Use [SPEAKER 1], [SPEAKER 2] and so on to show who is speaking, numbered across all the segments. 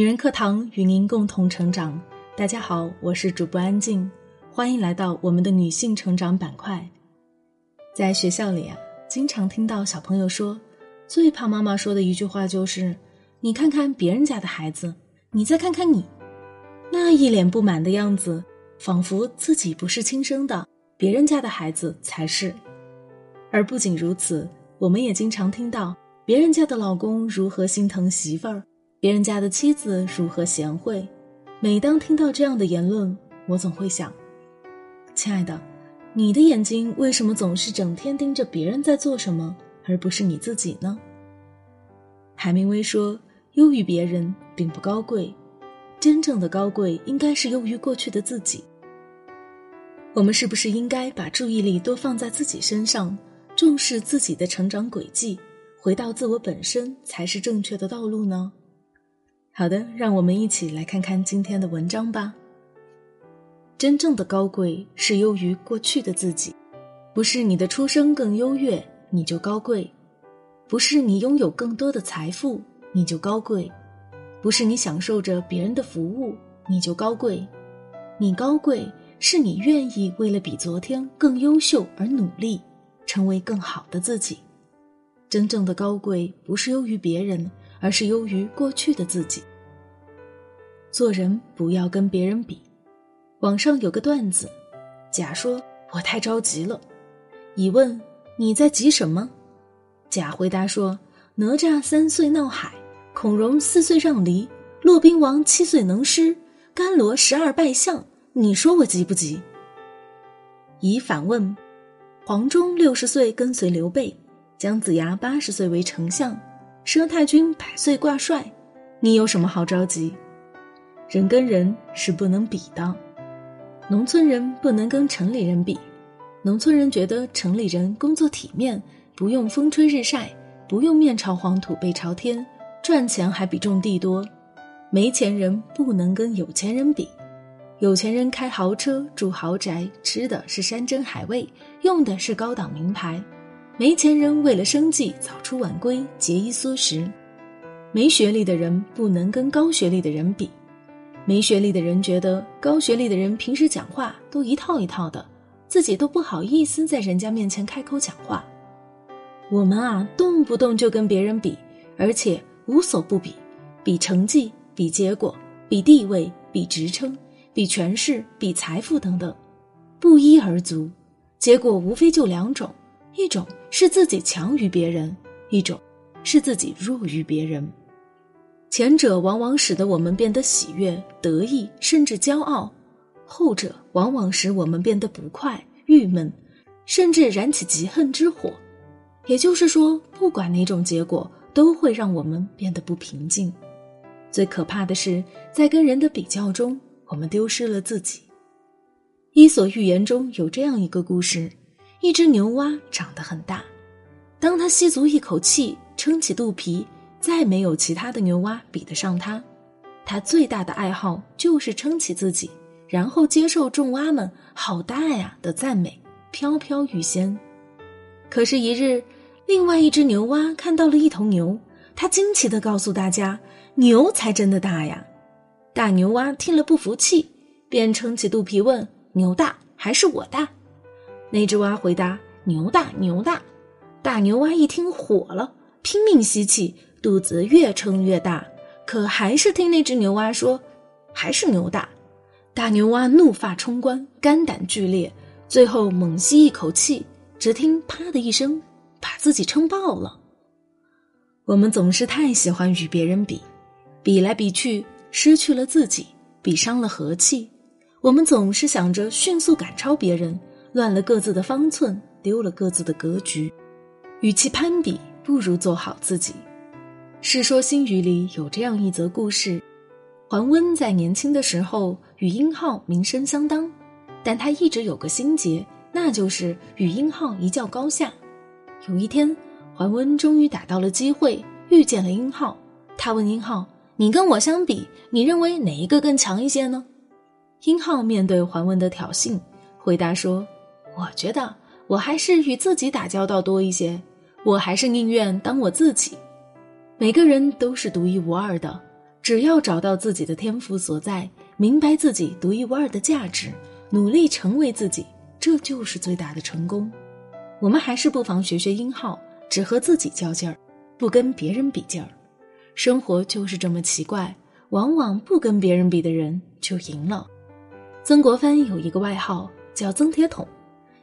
[SPEAKER 1] 女人课堂与您共同成长。大家好，我是主播安静，欢迎来到我们的女性成长板块。在学校里啊，经常听到小朋友说，最怕妈妈说的一句话就是：“你看看别人家的孩子，你再看看你。”那一脸不满的样子，仿佛自己不是亲生的，别人家的孩子才是。而不仅如此，我们也经常听到别人家的老公如何心疼媳妇儿。别人家的妻子如何贤惠？每当听到这样的言论，我总会想：亲爱的，你的眼睛为什么总是整天盯着别人在做什么，而不是你自己呢？海明威说：“优于别人并不高贵，真正的高贵应该是优于过去的自己。”我们是不是应该把注意力多放在自己身上，重视自己的成长轨迹，回到自我本身才是正确的道路呢？好的，让我们一起来看看今天的文章吧。真正的高贵是优于过去的自己，不是你的出生更优越你就高贵，不是你拥有更多的财富你就高贵，不是你享受着别人的服务你就高贵，你高贵是你愿意为了比昨天更优秀而努力，成为更好的自己。真正的高贵不是优于别人。而是优于过去的自己。做人不要跟别人比。网上有个段子，甲说：“我太着急了。”乙问：“你在急什么？”甲回答说：“哪吒三岁闹海，孔融四岁让梨，骆宾王七岁能诗，甘罗十二拜相。你说我急不急？”乙反问：“黄忠六十岁跟随刘备，姜子牙八十岁为丞相。”佘太君百岁挂帅，你有什么好着急？人跟人是不能比的，农村人不能跟城里人比。农村人觉得城里人工作体面，不用风吹日晒，不用面朝黄土背朝天，赚钱还比种地多。没钱人不能跟有钱人比，有钱人开豪车住豪宅，吃的是山珍海味，用的是高档名牌。没钱人为了生计早出晚归节衣缩食，没学历的人不能跟高学历的人比，没学历的人觉得高学历的人平时讲话都一套一套的，自己都不好意思在人家面前开口讲话。我们啊，动不动就跟别人比，而且无所不比，比成绩、比结果、比地位、比职称、比权势、比财富等等，不一而足，结果无非就两种。一种是自己强于别人，一种是自己弱于别人。前者往往使得我们变得喜悦、得意，甚至骄傲；后者往往使我们变得不快、郁闷，甚至燃起嫉恨之火。也就是说，不管哪种结果，都会让我们变得不平静。最可怕的是，在跟人的比较中，我们丢失了自己。《伊索寓言》中有这样一个故事。一只牛蛙长得很大，当它吸足一口气，撑起肚皮，再没有其他的牛蛙比得上它。它最大的爱好就是撑起自己，然后接受众蛙们“好大呀”的赞美，飘飘欲仙。可是，一日，另外一只牛蛙看到了一头牛，它惊奇地告诉大家：“牛才真的大呀！”大牛蛙听了不服气，便撑起肚皮问：“牛大还是我大？”那只蛙回答：“牛大，牛大。”大牛蛙一听火了，拼命吸气，肚子越撑越大，可还是听那只牛蛙说：“还是牛大。”大牛蛙怒发冲冠，肝胆俱裂，最后猛吸一口气，只听“啪”的一声，把自己撑爆了。我们总是太喜欢与别人比，比来比去，失去了自己，比伤了和气。我们总是想着迅速赶超别人。乱了各自的方寸，丢了各自的格局。与其攀比，不如做好自己。《世说新语》里有这样一则故事：桓温在年轻的时候与殷浩名声相当，但他一直有个心结，那就是与殷浩一较高下。有一天，桓温终于逮到了机会，遇见了殷浩。他问殷浩：“你跟我相比，你认为哪一个更强一些呢？”殷浩面对桓温的挑衅，回答说。我觉得我还是与自己打交道多一些，我还是宁愿当我自己。每个人都是独一无二的，只要找到自己的天赋所在，明白自己独一无二的价值，努力成为自己，这就是最大的成功。我们还是不妨学学英浩，只和自己较劲儿，不跟别人比劲儿。生活就是这么奇怪，往往不跟别人比的人就赢了。曾国藩有一个外号叫“曾铁桶”，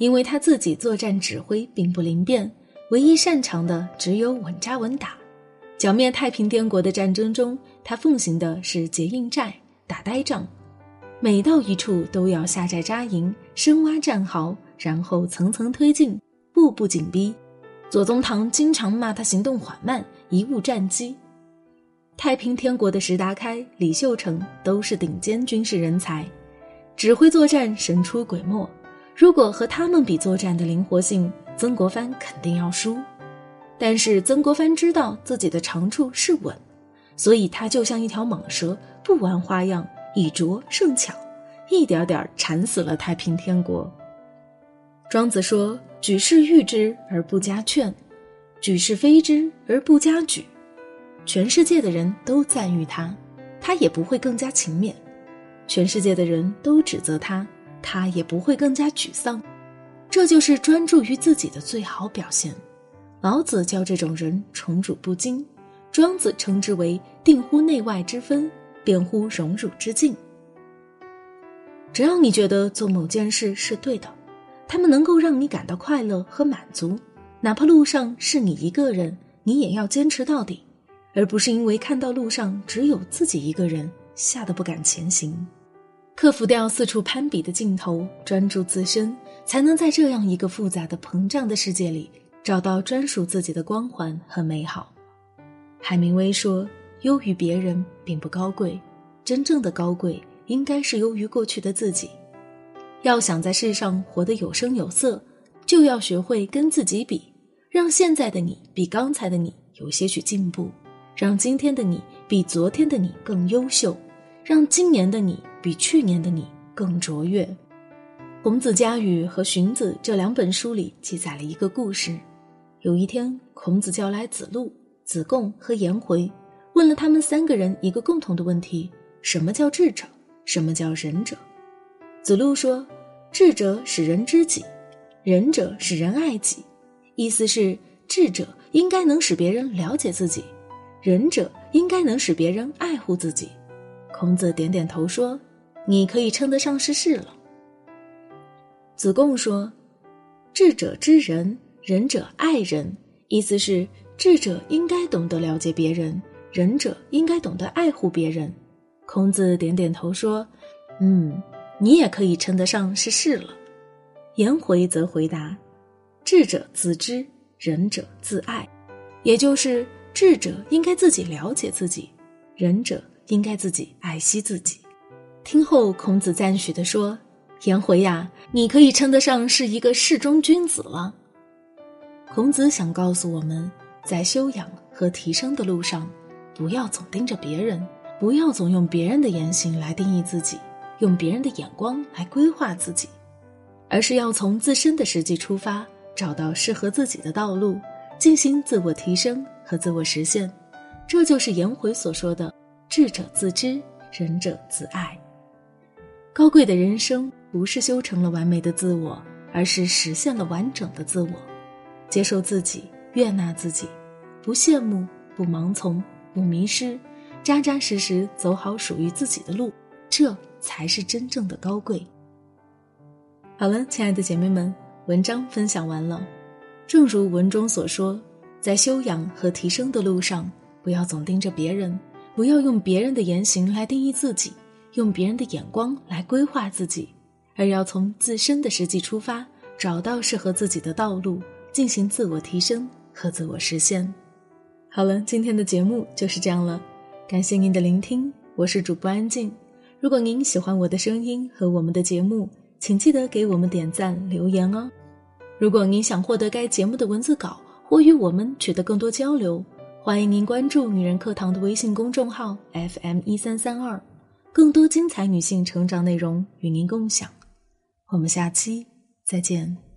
[SPEAKER 1] 因为他自己作战指挥并不灵便，唯一擅长的只有稳扎稳打。剿灭太平天国的战争中，他奉行的是结硬寨、打呆仗，每到一处都要下寨扎营，深挖战壕，然后层层推进，步步紧逼。左宗棠经常骂他行动缓慢，贻误战机。太平天国的石达开、李秀成都是顶尖军事人才，指挥作战神出鬼没。如果和他们比作战的灵活性，曾国藩肯定要输。但是曾国藩知道自己的长处是稳，所以他就像一条蟒蛇，不玩花样，以拙胜巧，一点点缠死了太平天国。庄子说：“举世誉之而不加劝，举世非之而不加沮。”全世界的人都赞誉他，他也不会更加勤勉；全世界的人都指责他，他也不会更加沮丧。这就是专注于自己的最好表现。老子教这种人宠辱不惊，庄子称之为定乎内外之分，辩乎荣辱之境。只要你觉得做某件事是对的，他们能够让你感到快乐和满足，哪怕路上是你一个人，你也要坚持到底，而不是因为看到路上只有自己一个人，吓得不敢前行。克服掉四处攀比的劲头，专注自身，才能在这样一个复杂的膨胀的世界里。找到专属自己的光环和美好。海明威说：“优于别人并不高贵，真正的高贵应该是优于过去的自己。要想在世上活得有声有色，就要学会跟自己比，让现在的你比刚才的你有些许进步，让今天的你比昨天的你更优秀，让今年的你比去年的你更卓越。”《孔子家语》和《荀子》这两本书里记载了一个故事。有一天，孔子叫来子路、子贡和颜回，问了他们三个人一个共同的问题：什么叫智者？什么叫仁者？子路说：“智者使人知己，仁者使人爱己。”意思是，智者应该能使别人了解自己，仁者应该能使别人爱护自己。孔子点点头说：“你可以称得上是是了。”子贡说：“智者知人。”仁者爱人，意思是智者应该懂得了解别人，仁者应该懂得爱护别人。孔子点点头说：“嗯，你也可以称得上是是了。”颜回则回答：“智者自知，仁者自爱。”也就是智者应该自己了解自己，仁者应该自己爱惜自己。听后，孔子赞许地说：“颜回呀，你可以称得上是一个适中君子了。”孔子想告诉我们，在修养和提升的路上，不要总盯着别人，不要总用别人的言行来定义自己，用别人的眼光来规划自己，而是要从自身的实际出发，找到适合自己的道路，进行自我提升和自我实现。这就是颜回所说的“智者自知，仁者自爱”。高贵的人生不是修成了完美的自我，而是实现了完整的自我。接受自己，悦纳自己，不羡慕，不盲从，不迷失，扎扎实实走好属于自己的路，这才是真正的高贵。好了，亲爱的姐妹们，文章分享完了。正如文中所说，在修养和提升的路上，不要总盯着别人，不要用别人的言行来定义自己，用别人的眼光来规划自己，而要从自身的实际出发，找到适合自己的道路。进行自我提升和自我实现。好了，今天的节目就是这样了，感谢您的聆听，我是主播安静。如果您喜欢我的声音和我们的节目，请记得给我们点赞留言哦。如果您想获得该节目的文字稿或与我们取得更多交流，欢迎您关注“女人课堂”的微信公众号 FM 一三三二，更多精彩女性成长内容与您共享。我们下期再见。